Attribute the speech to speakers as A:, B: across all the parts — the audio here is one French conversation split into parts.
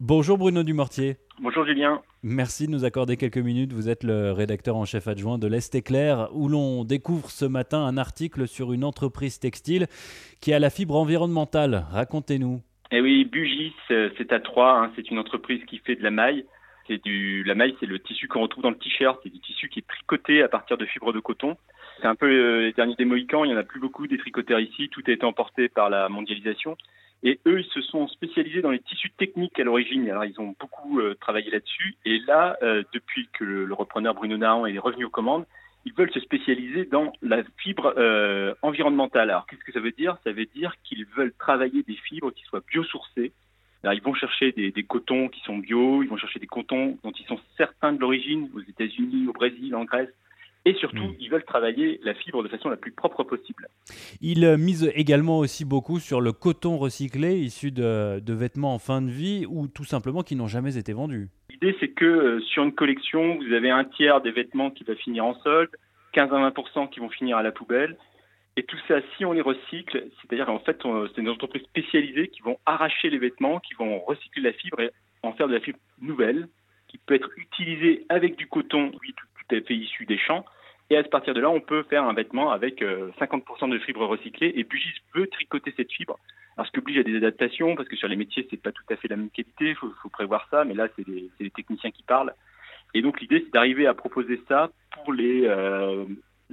A: Bonjour Bruno Dumortier.
B: Bonjour Julien.
A: Merci de nous accorder quelques minutes. Vous êtes le rédacteur en chef adjoint de l'Est Éclair, où l'on découvre ce matin un article sur une entreprise textile qui a la fibre environnementale. Racontez-nous.
B: Eh oui, Bugis, c'est à Troyes. Hein. c'est une entreprise qui fait de la maille. C'est du la maille, c'est le tissu qu'on retrouve dans le t-shirt. C'est du tissu qui est tricoté à partir de fibres de coton. C'est un peu euh, les derniers des Mohicans. Il n'y en a plus beaucoup des tricoteurs ici. Tout a été emporté par la mondialisation. Et eux, ils se sont spécialisés dans les tissus techniques à l'origine. Alors, ils ont beaucoup euh, travaillé là-dessus. Et là, euh, depuis que le, repreneur Bruno Nahan est revenu aux commandes, ils veulent se spécialiser dans la fibre euh, environnementale. Alors, qu'est-ce que ça veut dire? Ça veut dire qu'ils veulent travailler des fibres qui soient biosourcées. Alors, ils vont chercher des, des, cotons qui sont bio, ils vont chercher des cotons dont ils sont certains de l'origine, aux États-Unis, au Brésil, en Grèce, et surtout, hmm. ils veulent travailler la fibre de façon la plus propre possible.
A: Ils euh, misent également aussi beaucoup sur le coton recyclé issu de, vêtements en fin de vie ou tout simplement qui n'ont jamais été vendus.
B: L'idée, c'est que euh, sur une collection, vous avez un tiers des vêtements qui va finir en solde, 15 à 20 qui vont finir à la poubelle. Et tout ça, si on les recycle, c'est-à-dire qu'en fait, c'est des entreprises spécialisées qui vont arracher les vêtements, qui vont recycler la fibre et en faire de la fibre nouvelle, qui peut être utilisée avec du coton, oui, tout à fait issu des champs, et à partir de là, on peut faire un vêtement avec 50% euh, de fibres recyclées. Et Bugis veut tricoter cette fibre. Alors, ce qui oblige à des adaptations, parce que sur les métiers, c'est pas tout à fait la même qualité. Il faut, prévoir ça. Mais là, c'est les techniciens qui parlent. Et donc, l'idée, c'est d'arriver à proposer ça pour les euh,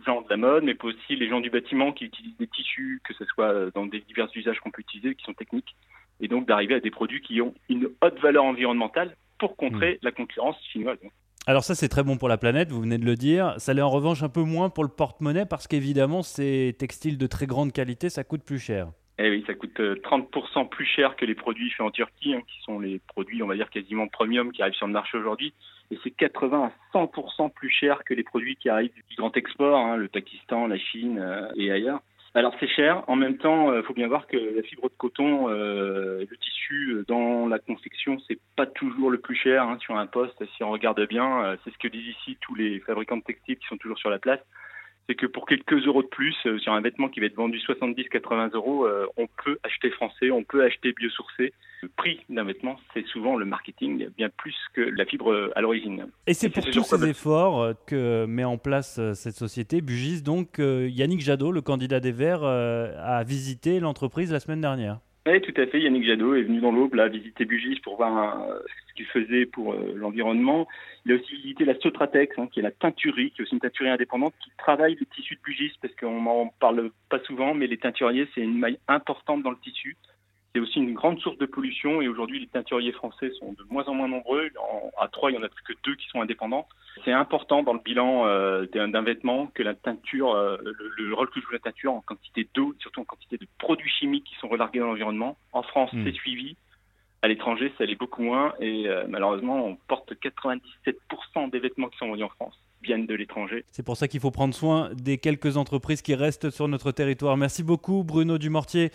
B: gens de la mode, mais aussi les gens du bâtiment qui utilisent des tissus, que ce soit dans des divers usages qu'on peut utiliser, qui sont techniques. Et donc, d'arriver à des produits qui ont une haute valeur environnementale pour contrer mmh. la concurrence chinoise.
A: Alors ça c'est très bon pour la planète, vous venez de le dire. Ça l'est en revanche un peu moins pour le porte-monnaie parce qu'évidemment ces textiles de très grande qualité, ça coûte plus cher.
B: Eh oui, ça coûte 30% euh, plus cher que les produits faits en Turquie, hein, qui sont les produits, on va dire, quasiment premium qui arrivent sur le marché aujourd'hui. Et c'est 80 à 100% plus cher que les produits qui arrivent du grand export, hein, le Pakistan, la Chine euh, et ailleurs. Alors c'est cher. En même temps, il euh, faut bien voir que la fibre de coton, euh, le tissu euh, dans la confection, c'est pas toujours le plus cher hein, sur un poste. Si on regarde bien, c'est ce que disent ici tous les fabricants de textiles qui sont toujours sur la place c'est que pour quelques euros de plus, euh, sur un vêtement qui va être vendu 70-80 euros, euh, on peut acheter français, on peut acheter biosourcé. Le prix d'un vêtement, c'est souvent le marketing, bien plus que la fibre euh, à l'origine.
A: Et c'est pour tous ces efforts que met en place cette société, Bugis. Donc, Yannick Jadot, le candidat des Verts, a visité l'entreprise la semaine dernière.
B: Oui, tout à fait. Yannick Jadot est venu dans l'Aube, là, visiter Bugis pour voir ce qu'il faisait pour euh, l'environnement. Il a aussi visité la Sotratex, hein, qui est la teinturerie, qui est aussi une teinturerie indépendante, qui travaille le tissu de Bugis, parce qu'on n'en parle pas souvent, mais les teinturiers, c'est une maille importante dans le tissu. C'est aussi une grande source de pollution et aujourd'hui les teinturiers français sont de moins en moins nombreux. à Troyes, il n'y en a plus que deux qui sont indépendants. C'est important dans le bilan euh, d'un vêtement que la teinture, euh, le, rôle que joue la teinture en quantité d'eau, surtout en quantité de produits chimiques qui sont relargués dans l'environnement. En France, hmm. c'est suivi. À l'étranger, ça allait beaucoup moins et euh, malheureusement, on porte 97% des vêtements qui sont vendus en France viennent de l'étranger.
A: C'est pour ça qu'il faut prendre soin des quelques entreprises qui restent sur notre territoire. Merci beaucoup Bruno Dumortier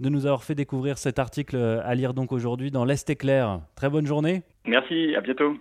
A: de nous avoir fait découvrir cet article à lire donc aujourd'hui dans l'Est éclair. Très bonne journée.
B: Merci, à bientôt.